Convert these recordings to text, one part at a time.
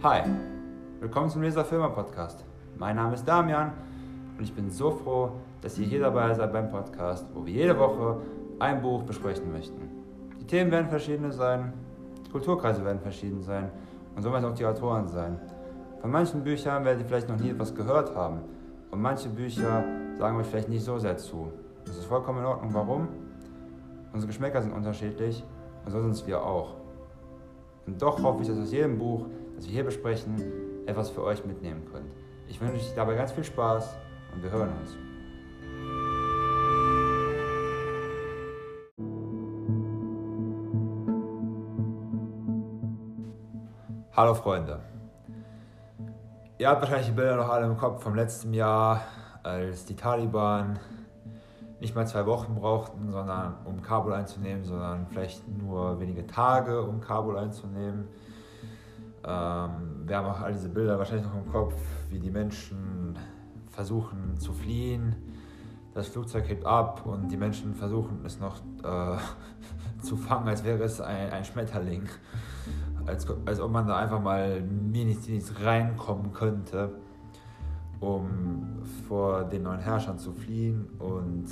Hi, willkommen zum Leser Filmer Podcast. Mein Name ist Damian und ich bin so froh, dass ihr hier dabei seid beim Podcast, wo wir jede Woche ein Buch besprechen möchten. Die Themen werden verschiedene sein, die Kulturkreise werden verschieden sein und so werden auch die Autoren sein. Von manchen Büchern werdet ihr vielleicht noch nie etwas gehört haben und manche Bücher sagen euch vielleicht nicht so sehr zu. Das ist vollkommen in Ordnung. Warum? Unsere Geschmäcker sind unterschiedlich und so sind es wir auch. Und doch hoffe ich, dass aus jedem Buch, das wir hier besprechen, etwas für euch mitnehmen könnt. Ich wünsche euch dabei ganz viel Spaß und wir hören uns. Hallo Freunde. Ihr habt wahrscheinlich die Bilder noch alle im Kopf vom letzten Jahr, als die Taliban nicht mal zwei Wochen brauchten, sondern um Kabul einzunehmen, sondern vielleicht nur wenige Tage, um Kabul einzunehmen. Ähm, wir haben auch all diese Bilder wahrscheinlich noch im Kopf, wie die Menschen versuchen zu fliehen. Das Flugzeug hebt ab und die Menschen versuchen es noch äh, zu fangen, als wäre es ein, ein Schmetterling. Als, als ob man da einfach mal wenigstens reinkommen könnte um vor den neuen Herrschern zu fliehen. Und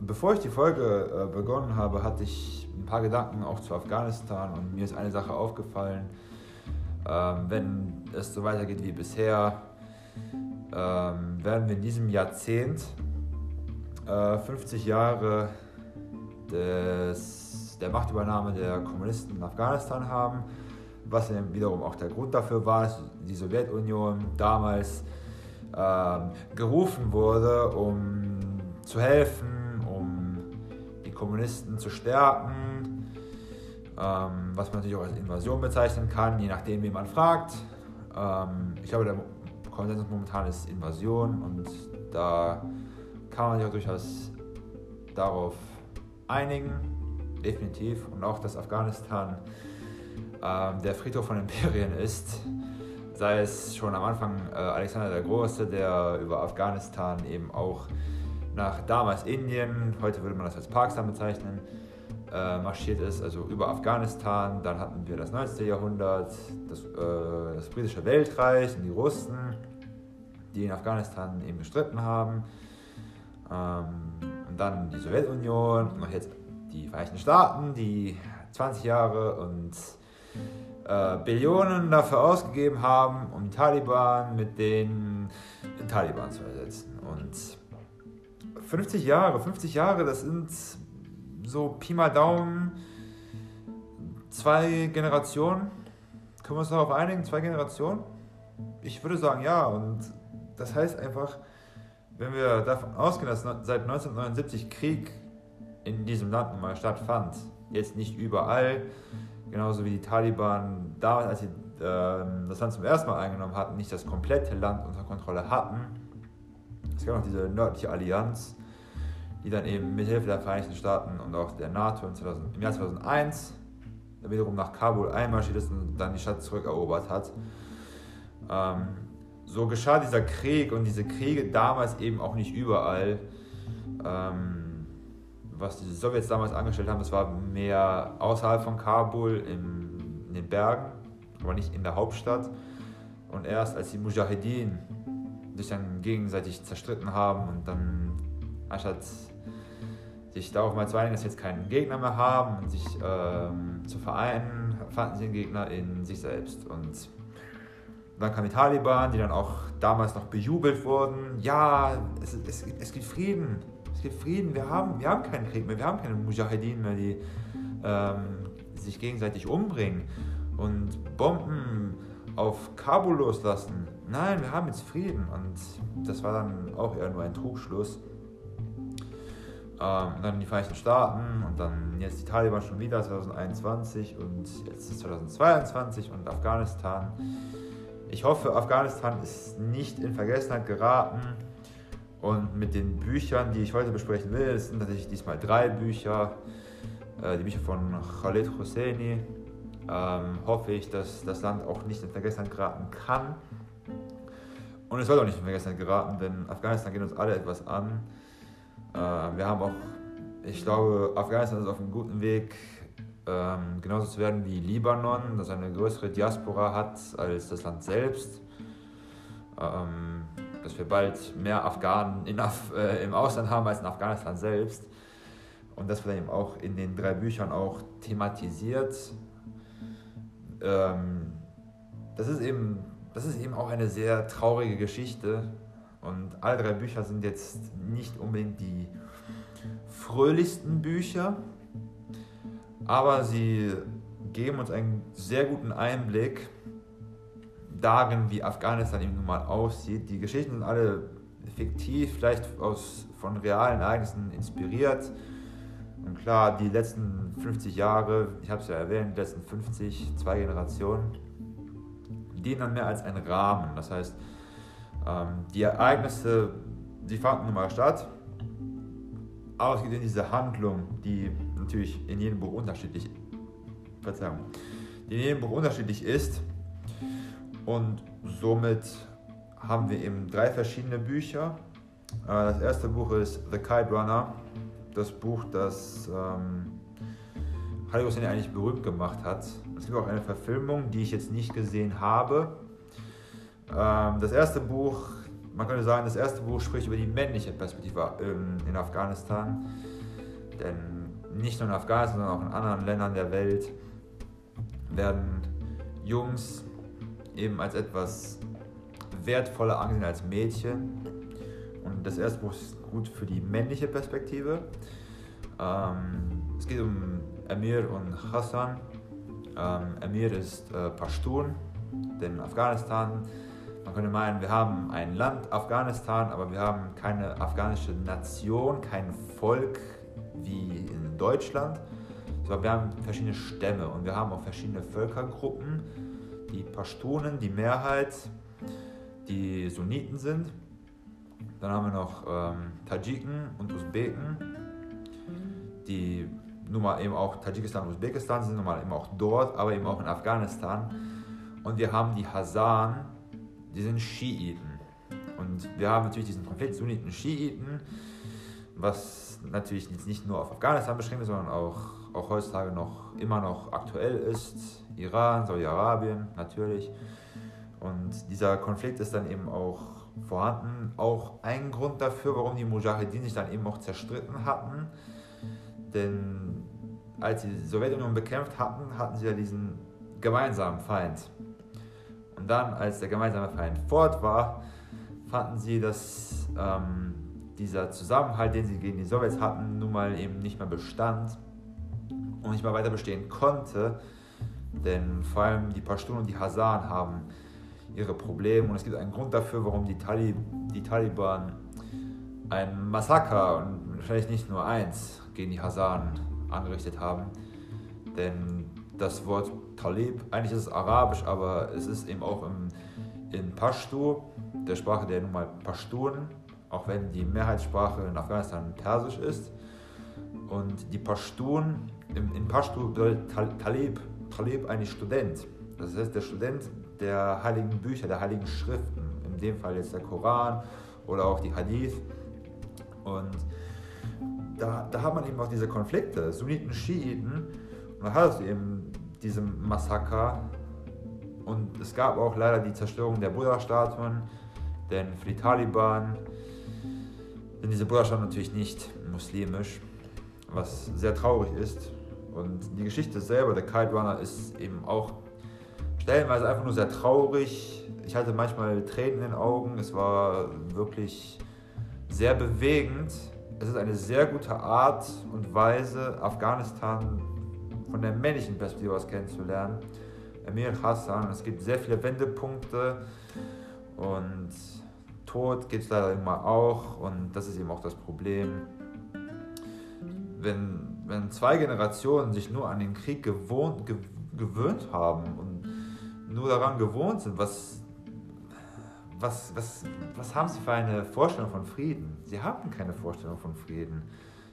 bevor ich die Folge äh, begonnen habe, hatte ich ein paar Gedanken auch zu Afghanistan und mir ist eine Sache aufgefallen. Ähm, wenn es so weitergeht wie bisher, ähm, werden wir in diesem Jahrzehnt äh, 50 Jahre des, der Machtübernahme der Kommunisten in Afghanistan haben, was wiederum auch der Grund dafür war, dass die Sowjetunion damals ähm, gerufen wurde, um zu helfen, um die Kommunisten zu stärken, ähm, was man natürlich auch als Invasion bezeichnen kann, je nachdem, wie man fragt. Ähm, ich glaube, der Konsensus momentan ist Invasion und da kann man sich auch durchaus darauf einigen, definitiv. Und auch, dass Afghanistan ähm, der Friedhof von Imperien ist sei es schon am Anfang äh, Alexander der Große, der über Afghanistan eben auch nach damals Indien, heute würde man das als Pakistan bezeichnen, äh, marschiert ist, also über Afghanistan. Dann hatten wir das 19. Jahrhundert, das, äh, das britische Weltreich und die Russen, die in Afghanistan eben bestritten haben. Ähm, und dann die Sowjetunion und jetzt die Vereinigten Staaten, die 20 Jahre und äh, Billionen dafür ausgegeben haben, um die Taliban mit den, den Taliban zu ersetzen. Und 50 Jahre, 50 Jahre, das sind so Pi mal Daumen zwei Generationen. Können wir uns darauf einigen? Zwei Generationen? Ich würde sagen ja. Und das heißt einfach, wenn wir davon ausgehen, dass seit 1979 Krieg in diesem Land mal stattfand, jetzt nicht überall, genauso wie die Taliban damals, als sie äh, das Land zum ersten Mal eingenommen hatten, nicht das komplette Land unter Kontrolle hatten. Es gab noch diese nördliche Allianz, die dann eben mit Hilfe der Vereinigten Staaten und auch der NATO 2000, im Jahr 2001 wiederum nach Kabul einmarschiert ist und dann die Stadt zurückerobert hat. Ähm, so geschah dieser Krieg und diese Kriege damals eben auch nicht überall. Ähm, was die Sowjets damals angestellt haben, das war mehr außerhalb von Kabul in, in den Bergen, aber nicht in der Hauptstadt. Und erst als die Mujahedin sich dann gegenseitig zerstritten haben und dann anstatt sich darauf mal zu einigen, dass sie jetzt keinen Gegner mehr haben und sich ähm, zu vereinen, fanden sie den Gegner in sich selbst. Und dann kamen die Taliban, die dann auch damals noch bejubelt wurden. Ja, es, es, es gibt Frieden, gibt Frieden, wir haben, wir haben keinen Krieg mehr, wir haben keine Mujahedin mehr, die ähm, sich gegenseitig umbringen und Bomben auf Kabul loslassen. Nein, wir haben jetzt Frieden und das war dann auch eher nur ein Trugschluss. Ähm, dann die Vereinigten Staaten und dann jetzt die Taliban schon wieder 2021 und jetzt ist 2022 und Afghanistan. Ich hoffe, Afghanistan ist nicht in Vergessenheit geraten. Und mit den Büchern, die ich heute besprechen will, es sind tatsächlich diesmal drei Bücher, äh, die Bücher von Khaled Hosseini, ähm, hoffe ich, dass das Land auch nicht in Vergessenheit geraten kann. Und es soll auch nicht in Vergessenheit geraten, denn Afghanistan geht uns alle etwas an. Äh, wir haben auch, ich glaube, Afghanistan ist auf einem guten Weg, ähm, genauso zu werden wie Libanon, das eine größere Diaspora hat als das Land selbst. Ähm, dass wir bald mehr Afghanen Af äh, im Ausland haben als in Afghanistan selbst. Und das wird eben auch in den drei Büchern auch thematisiert. Ähm, das, ist eben, das ist eben auch eine sehr traurige Geschichte. Und alle drei Bücher sind jetzt nicht unbedingt die fröhlichsten Bücher, aber sie geben uns einen sehr guten Einblick darin, wie Afghanistan eben nun mal aussieht. Die Geschichten sind alle fiktiv, vielleicht aus, von realen Ereignissen inspiriert. Und klar, die letzten 50 Jahre, ich habe es ja erwähnt, die letzten 50, zwei Generationen, dienen dann mehr als ein Rahmen. Das heißt, ähm, die Ereignisse, die fanden nun mal statt, in diese Handlung, die natürlich in jedem Buch unterschiedlich, Verzeihung, die in jedem Buch unterschiedlich ist. Und somit haben wir eben drei verschiedene Bücher. Äh, das erste Buch ist The Kite Runner, das Buch, das ähm, Harry Hussein eigentlich berühmt gemacht hat. Es gibt auch eine Verfilmung, die ich jetzt nicht gesehen habe. Ähm, das erste Buch, man könnte sagen, das erste Buch spricht über die männliche Perspektive ähm, in Afghanistan. Denn nicht nur in Afghanistan, sondern auch in anderen Ländern der Welt werden Jungs eben als etwas wertvoller angesehen als Mädchen. Und das erste Buch ist gut für die männliche Perspektive. Ähm, es geht um Amir und Hassan. Amir ist äh, Pashtun, denn Afghanistan, man könnte meinen, wir haben ein Land, Afghanistan, aber wir haben keine afghanische Nation, kein Volk wie in Deutschland, sondern wir haben verschiedene Stämme und wir haben auch verschiedene Völkergruppen. Die Pashtunen, die Mehrheit, die Sunniten sind. Dann haben wir noch ähm, Tadschiken und Usbeken, die nun mal eben auch Tadschikistan und Usbekistan sind, nun mal eben auch dort, aber eben auch in Afghanistan. Und wir haben die Hasan, die sind Schiiten. Und wir haben natürlich diesen Konflikt Sunniten Schiiten, was natürlich jetzt nicht nur auf Afghanistan beschränkt ist, sondern auch, auch heutzutage noch immer noch aktuell ist. Iran, Saudi-Arabien natürlich. Und dieser Konflikt ist dann eben auch vorhanden. Auch ein Grund dafür, warum die Mujahedin sich dann eben auch zerstritten hatten. Denn als sie die Sowjetunion bekämpft hatten, hatten sie ja diesen gemeinsamen Feind. Und dann, als der gemeinsame Feind fort war, fanden sie, dass ähm, dieser Zusammenhalt, den sie gegen die Sowjets hatten, nun mal eben nicht mehr bestand und nicht mehr weiter bestehen konnte. Denn vor allem die Pashtun und die Hasan haben ihre Probleme und es gibt einen Grund dafür, warum die, Talib die Taliban ein Massaker und vielleicht nicht nur eins gegen die Hasan angerichtet haben. Denn das Wort Talib, eigentlich ist es arabisch, aber es ist eben auch im, in Pashto, der Sprache der nun mal Pashtun, auch wenn die Mehrheitssprache in Afghanistan Persisch ist. Und die Pashtun, in Pashto bedeutet Talib, Talib eigentlich Student. Das heißt, der Student der heiligen Bücher, der heiligen Schriften, in dem Fall jetzt der Koran oder auch die Hadith. Und da, da hat man eben auch diese Konflikte, Sunniten, Schiiten. Und da hat es eben diese Massaker. Und es gab auch leider die Zerstörung der Buddha-Statuen, denn für die Taliban sind diese Buddha-Statuen natürlich nicht muslimisch, was sehr traurig ist. Und die Geschichte selber, der Kite Runner, ist eben auch stellenweise einfach nur sehr traurig. Ich hatte manchmal Tränen in den Augen. Es war wirklich sehr bewegend. Es ist eine sehr gute Art und Weise, Afghanistan von der männlichen Perspektive aus kennenzulernen. Emir Hassan, es gibt sehr viele Wendepunkte und Tod gibt es leider immer auch und das ist eben auch das Problem. Wenn wenn zwei Generationen sich nur an den Krieg gewohnt, ge, gewöhnt haben und nur daran gewohnt sind, was, was, was, was haben sie für eine Vorstellung von Frieden? Sie haben keine Vorstellung von Frieden.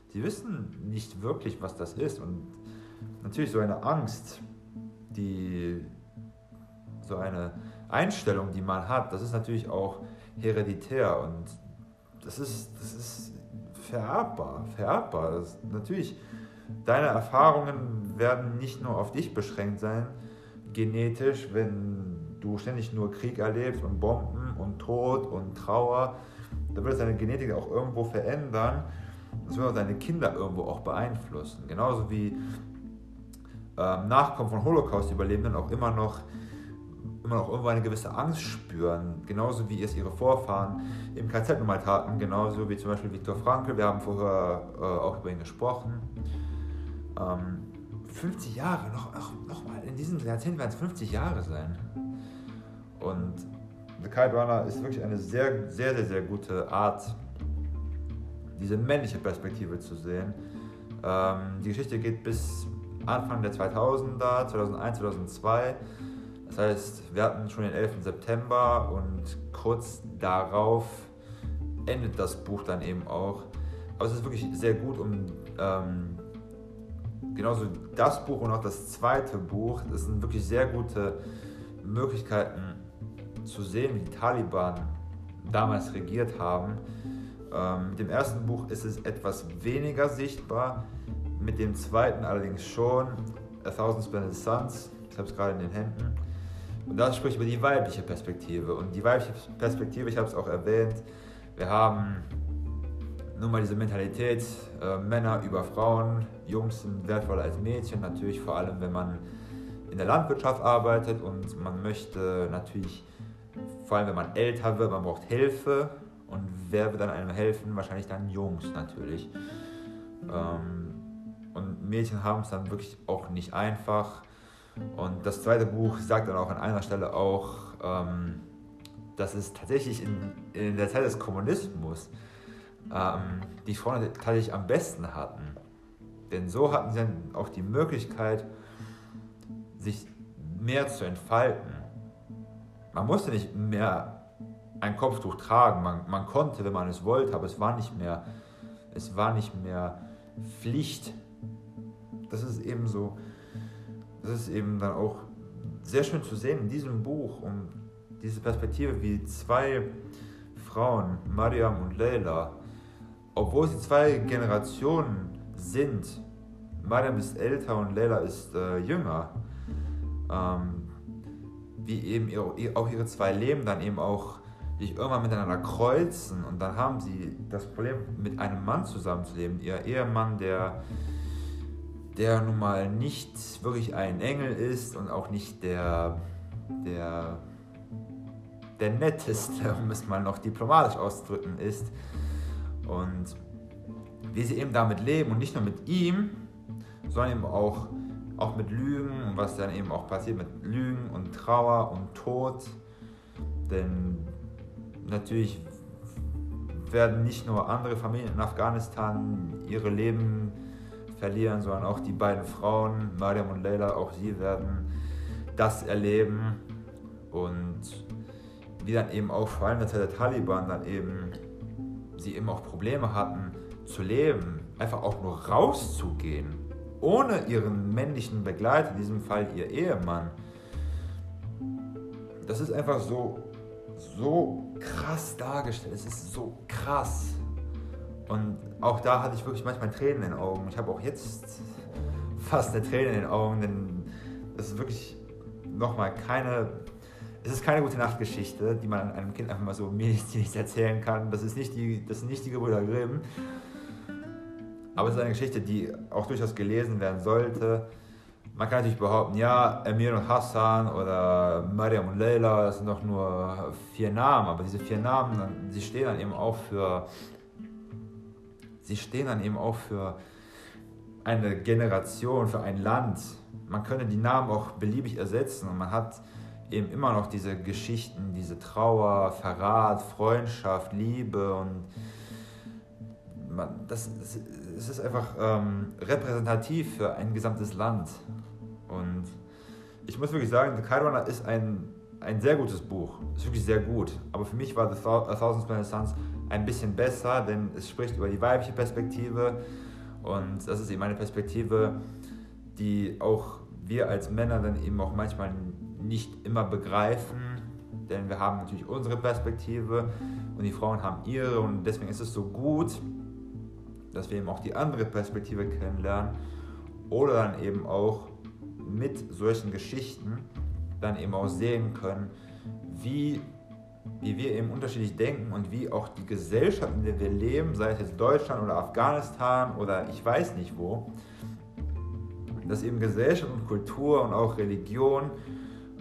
Sie wissen nicht wirklich, was das ist. Und natürlich so eine Angst, die, so eine Einstellung, die man hat, das ist natürlich auch hereditär und das ist, das ist vererbbar. vererbbar. Das, natürlich deine Erfahrungen werden nicht nur auf dich beschränkt sein, genetisch, wenn du ständig nur Krieg erlebst und Bomben und Tod und Trauer, dann wird es deine Genetik auch irgendwo verändern. Das wird auch deine Kinder irgendwo auch beeinflussen. Genauso wie ähm, Nachkommen von Holocaust-Überlebenden auch immer noch immer noch irgendwo eine gewisse Angst spüren, genauso wie es ihre Vorfahren im KZ nun mal taten, genauso wie zum Beispiel Viktor Frankl, wir haben vorher äh, auch über ihn gesprochen. Ähm, 50 Jahre, noch, noch, noch mal, in diesem Jahrzehnt werden es 50 Jahre sein. Und The Kite Runner ist wirklich eine sehr, sehr, sehr, sehr gute Art, diese männliche Perspektive zu sehen. Ähm, die Geschichte geht bis Anfang der 2000er, 2001, 2002. Das heißt, wir hatten schon den 11. September und kurz darauf endet das Buch dann eben auch. Aber es ist wirklich sehr gut, um ähm, genauso das Buch und auch das zweite Buch, das sind wirklich sehr gute Möglichkeiten zu sehen, wie die Taliban damals regiert haben. Ähm, mit dem ersten Buch ist es etwas weniger sichtbar, mit dem zweiten allerdings schon. A Thousand Splendid Suns, ich habe es gerade in den Händen. Und das spricht über die weibliche Perspektive. Und die weibliche Perspektive, ich habe es auch erwähnt, wir haben nun mal diese Mentalität, äh, Männer über Frauen, Jungs sind wertvoller als Mädchen, natürlich vor allem, wenn man in der Landwirtschaft arbeitet und man möchte natürlich, vor allem wenn man älter wird, man braucht Hilfe und wer wird dann einem helfen? Wahrscheinlich dann Jungs natürlich. Ähm, Mädchen haben es dann wirklich auch nicht einfach. Und das zweite Buch sagt dann auch an einer Stelle auch, ähm, dass es tatsächlich in, in der Zeit des Kommunismus ähm, die Frauen tatsächlich am besten hatten. Denn so hatten sie dann auch die Möglichkeit, sich mehr zu entfalten. Man musste nicht mehr ein Kopftuch tragen, man, man konnte, wenn man es wollte, aber es war nicht mehr, es war nicht mehr Pflicht. Das ist eben so, das ist eben dann auch sehr schön zu sehen in diesem Buch und diese Perspektive, wie zwei Frauen, Mariam und Leila, obwohl sie zwei Generationen sind, Mariam ist älter und Leila ist äh, jünger, ähm, wie eben ihre, auch ihre zwei Leben dann eben auch sich irgendwann miteinander kreuzen und dann haben sie das Problem, mit einem Mann zusammenzuleben. Ihr Ehemann, der, der nun mal nicht wirklich ein Engel ist und auch nicht der, der, der netteste, um es mal noch diplomatisch auszudrücken, ist. Und wie sie eben damit leben und nicht nur mit ihm, sondern eben auch, auch mit Lügen und was dann eben auch passiert mit Lügen und Trauer und Tod. Denn natürlich werden nicht nur andere Familien in Afghanistan ihre Leben verlieren, sondern auch die beiden Frauen, Mariam und Leila, auch sie werden das erleben und die dann eben auch vor allem der Zeit der Taliban dann eben sie eben auch Probleme hatten zu leben, einfach auch nur rauszugehen, ohne ihren männlichen Begleiter, in diesem Fall ihr Ehemann. Das ist einfach so, so krass dargestellt. Es ist so krass. Und auch da hatte ich wirklich manchmal Tränen in den Augen. Ich habe auch jetzt fast eine Träne in den Augen, denn das ist wirklich nochmal keine es ist keine gute Nachtgeschichte, die man einem Kind einfach mal so medizinisch erzählen kann. Das ist nicht die, das sind nicht die Gebrüder Grimm. Aber es ist eine Geschichte, die auch durchaus gelesen werden sollte. Man kann natürlich behaupten, ja, Emir und Hassan oder Mariam und Leila, das sind doch nur vier Namen, aber diese vier Namen, sie stehen dann eben auch für, sie stehen dann eben auch für eine Generation, für ein Land. Man könnte die Namen auch beliebig ersetzen und man hat eben immer noch diese Geschichten, diese Trauer, Verrat, Freundschaft, Liebe und man, das, das, das ist einfach ähm, repräsentativ für ein gesamtes Land. Und ich muss wirklich sagen, The Kite Runner ist ein, ein sehr gutes Buch. Ist wirklich sehr gut. Aber für mich war The A Thousand Splendid Suns ein bisschen besser, denn es spricht über die weibliche Perspektive. Und das ist eben eine Perspektive, die auch wir als Männer dann eben auch manchmal nicht immer begreifen, denn wir haben natürlich unsere Perspektive und die Frauen haben ihre und deswegen ist es so gut, dass wir eben auch die andere Perspektive kennenlernen oder dann eben auch mit solchen Geschichten dann eben auch sehen können, wie, wie wir eben unterschiedlich denken und wie auch die Gesellschaft, in der wir leben, sei es jetzt Deutschland oder Afghanistan oder ich weiß nicht wo, dass eben Gesellschaft und Kultur und auch Religion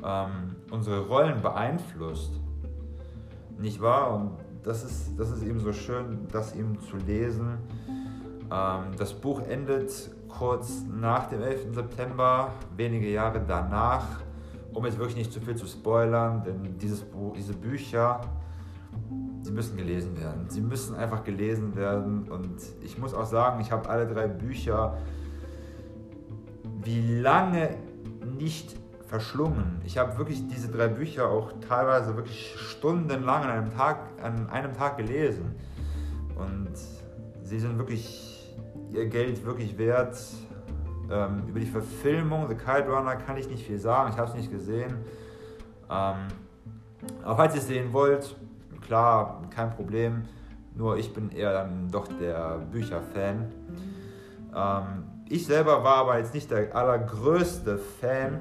ähm, unsere Rollen beeinflusst. Nicht wahr? Und das ist, das ist eben so schön, das eben zu lesen. Ähm, das Buch endet kurz nach dem 11. September, wenige Jahre danach, um jetzt wirklich nicht zu viel zu spoilern, denn dieses Buch, diese Bücher, sie müssen gelesen werden. Sie müssen einfach gelesen werden und ich muss auch sagen, ich habe alle drei Bücher wie lange nicht verschlungen. Ich habe wirklich diese drei Bücher auch teilweise wirklich stundenlang an einem Tag, an einem Tag gelesen. Und sie sind wirklich ihr Geld wirklich wert. Ähm, über die Verfilmung The Kite Runner kann ich nicht viel sagen, ich habe es nicht gesehen. Ähm, aber falls ihr es sehen wollt, klar, kein Problem. Nur ich bin eher dann doch der Bücherfan. Ähm, ich selber war aber jetzt nicht der allergrößte Fan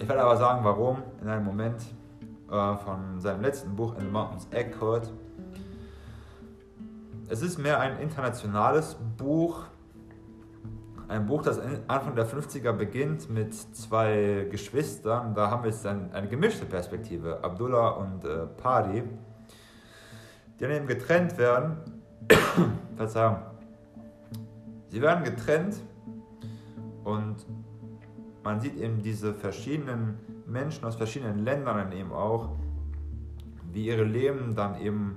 ich werde aber sagen, warum in einem Moment äh, von seinem letzten Buch In the Mountains Echoed. Es ist mehr ein internationales Buch. Ein Buch, das Anfang der 50er beginnt mit zwei Geschwistern. Da haben wir jetzt ein, eine gemischte Perspektive, Abdullah und äh, Padi, die dann eben getrennt werden. Verzeihung. Sie werden getrennt und man sieht eben diese verschiedenen Menschen aus verschiedenen Ländern eben auch, wie ihre Leben dann eben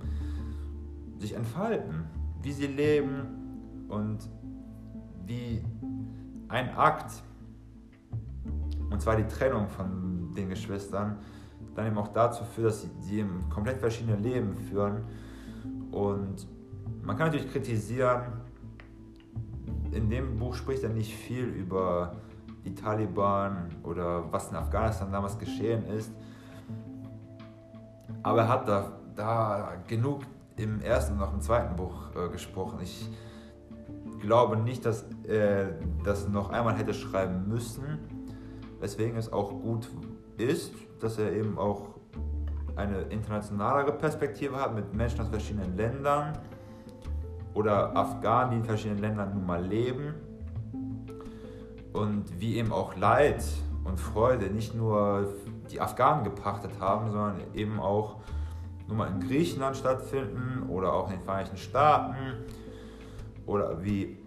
sich entfalten, wie sie leben und wie ein Akt, und zwar die Trennung von den Geschwistern, dann eben auch dazu führt, dass sie, sie eben komplett verschiedene Leben führen. Und man kann natürlich kritisieren, in dem Buch spricht er nicht viel über die Taliban oder was in Afghanistan damals geschehen ist. Aber er hat da, da genug im ersten und auch im zweiten Buch äh, gesprochen. Ich glaube nicht, dass er das noch einmal hätte schreiben müssen, weswegen es auch gut ist, dass er eben auch eine internationalere Perspektive hat mit Menschen aus verschiedenen Ländern oder Afghanen, die in verschiedenen Ländern nun mal leben und wie eben auch Leid und Freude nicht nur die Afghanen gepachtet haben, sondern eben auch nur mal in Griechenland stattfinden oder auch in den Vereinigten Staaten oder wie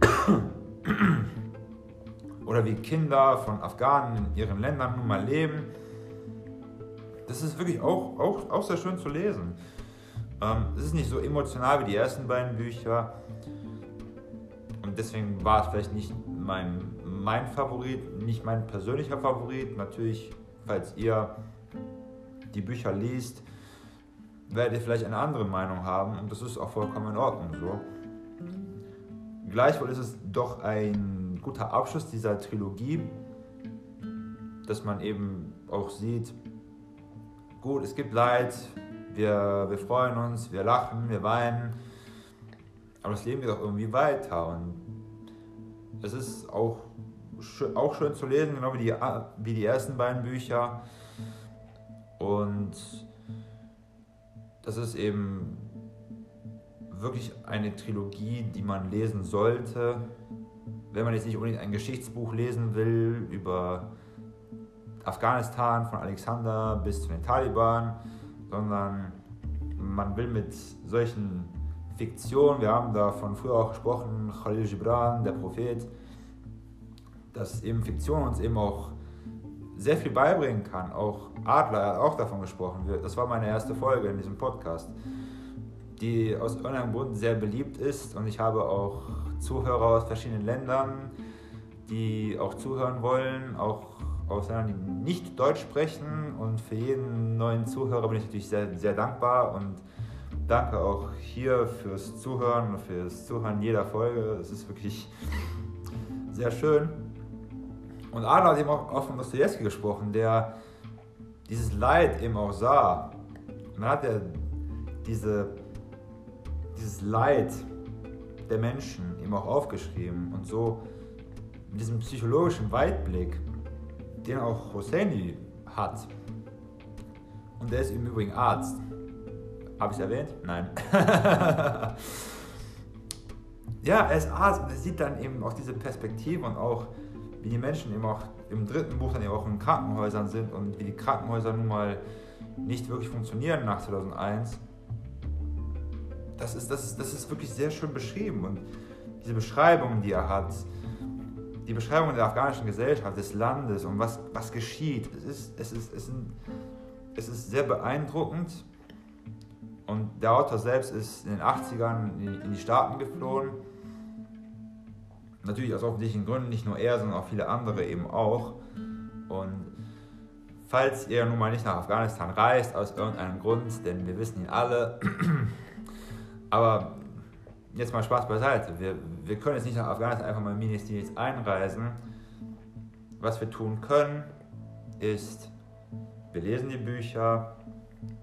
oder wie Kinder von Afghanen in ihren Ländern nun mal leben. Das ist wirklich auch, auch, auch sehr schön zu lesen. Ähm, es ist nicht so emotional wie die ersten beiden Bücher und deswegen war es vielleicht nicht mein, mein Favorit, nicht mein persönlicher Favorit. Natürlich, falls ihr die Bücher liest, werdet ihr vielleicht eine andere Meinung haben und das ist auch vollkommen in Ordnung so. Gleichwohl ist es doch ein guter Abschluss dieser Trilogie, dass man eben auch sieht, gut, es gibt Leid, wir, wir freuen uns, wir lachen, wir weinen, aber das Leben geht auch irgendwie weiter und es ist auch, auch schön zu lesen, genau wie die, wie die ersten beiden Bücher. Und das ist eben wirklich eine Trilogie, die man lesen sollte, wenn man jetzt nicht unbedingt ein Geschichtsbuch lesen will über Afghanistan von Alexander bis zu den Taliban, sondern man will mit solchen Fiktion, wir haben da von früher auch gesprochen, Khalil Gibran, der Prophet, dass eben Fiktion uns eben auch sehr viel beibringen kann. Auch Adler hat auch davon gesprochen. Das war meine erste Folge in diesem Podcast, die aus irgendeinem Grund sehr beliebt ist und ich habe auch Zuhörer aus verschiedenen Ländern, die auch zuhören wollen, auch aus Ländern, die nicht Deutsch sprechen und für jeden neuen Zuhörer bin ich natürlich sehr, sehr dankbar und danke auch hier fürs Zuhören und fürs Zuhören jeder Folge. Es ist wirklich sehr schön. Und Adler hat eben auch, auch von Dostoevsky gesprochen, der dieses Leid eben auch sah. Und dann hat er diese, dieses Leid der Menschen eben auch aufgeschrieben. Und so mit diesem psychologischen Weitblick, den auch Hosseini hat. Und der ist im Übrigen Arzt. Habe ich es erwähnt? Nein. ja, er ist Arzt und er sieht dann eben auch diese Perspektive und auch, wie die Menschen eben auch im dritten Buch dann eben auch in Krankenhäusern sind und wie die Krankenhäuser nun mal nicht wirklich funktionieren nach 2001. Das ist, das ist, das ist wirklich sehr schön beschrieben und diese Beschreibungen, die er hat, die Beschreibung der afghanischen Gesellschaft, des Landes und was, was geschieht, es ist, es, ist, es, ist, es ist sehr beeindruckend. Und der Autor selbst ist in den 80ern in die Staaten geflohen. Natürlich aus offensichtlichen Gründen, nicht nur er, sondern auch viele andere eben auch. Und falls ihr nun mal nicht nach Afghanistan reist, aus irgendeinem Grund, denn wir wissen ihn alle, aber jetzt mal Spaß beiseite. Wir, wir können jetzt nicht nach Afghanistan einfach mal Ministerials einreisen. Was wir tun können, ist, wir lesen die Bücher,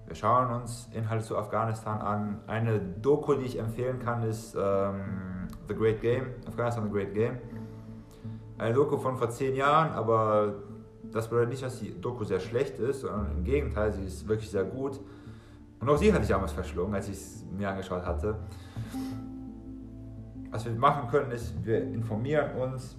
wir schauen uns Inhalte zu Afghanistan an. Eine Doku, die ich empfehlen kann, ist ähm, The Great Game, Afghanistan The Great Game. Eine Doku von vor zehn Jahren, aber das bedeutet nicht, dass die Doku sehr schlecht ist, sondern im Gegenteil, sie ist wirklich sehr gut. Und auch sie hatte ich damals verschlungen, als ich es mir angeschaut hatte. Was wir machen können, ist, wir informieren uns,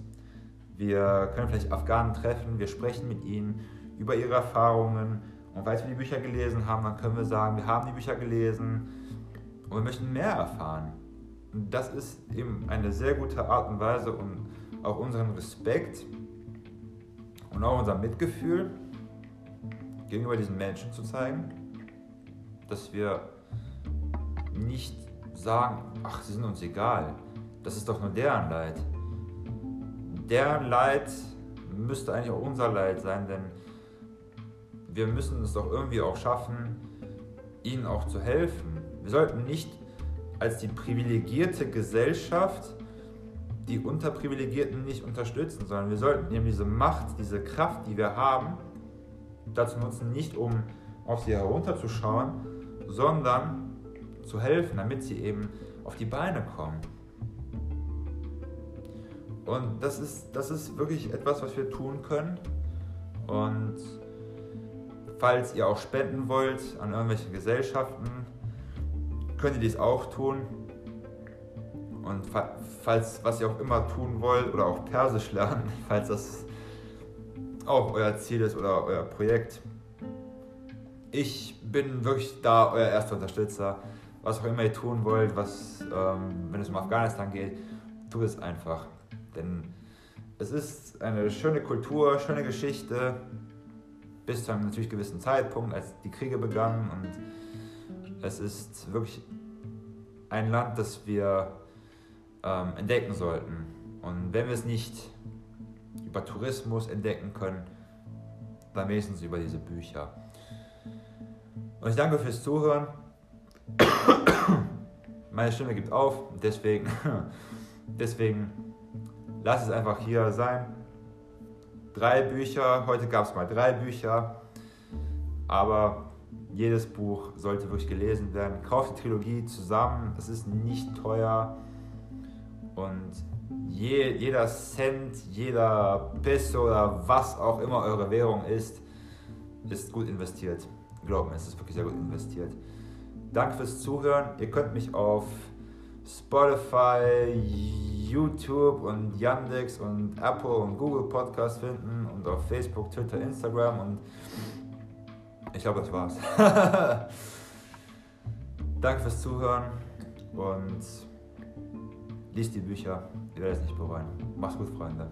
wir können vielleicht Afghanen treffen, wir sprechen mit ihnen über ihre Erfahrungen. Und weil wir die Bücher gelesen haben, dann können wir sagen, wir haben die Bücher gelesen und wir möchten mehr erfahren. Das ist eben eine sehr gute Art und Weise, um auch unseren Respekt und auch unser Mitgefühl gegenüber diesen Menschen zu zeigen, dass wir nicht sagen, ach, sie sind uns egal, das ist doch nur deren Leid. Deren Leid müsste eigentlich auch unser Leid sein, denn wir müssen es doch irgendwie auch schaffen, ihnen auch zu helfen. Wir sollten nicht als die privilegierte Gesellschaft die Unterprivilegierten nicht unterstützen, sondern wir sollten eben diese Macht, diese Kraft, die wir haben, dazu nutzen, nicht um auf sie herunterzuschauen, sondern zu helfen, damit sie eben auf die Beine kommen. Und das ist, das ist wirklich etwas, was wir tun können. Und falls ihr auch spenden wollt an irgendwelche Gesellschaften, könnt ihr dies auch tun. Und falls, was ihr auch immer tun wollt oder auch Persisch lernen, falls das auch euer Ziel ist oder euer Projekt. Ich bin wirklich da euer erster Unterstützer. Was auch immer ihr tun wollt, was, ähm, wenn es um Afghanistan geht, tut es einfach. Denn es ist eine schöne Kultur, schöne Geschichte, bis zu einem natürlich gewissen Zeitpunkt, als die Kriege begannen. Und es ist wirklich ein Land, das wir ähm, entdecken sollten. Und wenn wir es nicht über Tourismus entdecken können, dann wenigstens über diese Bücher. Und ich danke fürs Zuhören. Meine Stimme gibt auf, deswegen, deswegen lass es einfach hier sein. Drei Bücher, heute gab es mal drei Bücher, aber jedes Buch sollte wirklich gelesen werden. Kauft die Trilogie zusammen, es ist nicht teuer und je, jeder Cent, jeder Peso oder was auch immer eure Währung ist, ist gut investiert. Glauben, es ist wirklich sehr gut investiert. Danke fürs Zuhören. Ihr könnt mich auf Spotify, YouTube und Yandex und Apple und Google Podcast finden und auf Facebook, Twitter, Instagram und ich glaube, das war's. Danke fürs Zuhören und liest die Bücher. Ihr werdet es nicht bereuen. Macht's gut, Freunde.